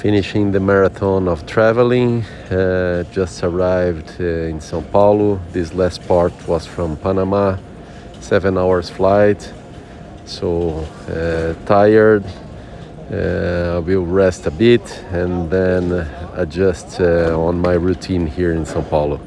finishing the marathon of traveling. Uh, just arrived uh, in São Paulo. This last part was from Panama, seven hours flight. So uh, tired. Uh, I will rest a bit and then adjust uh, on my routine here in São Paulo.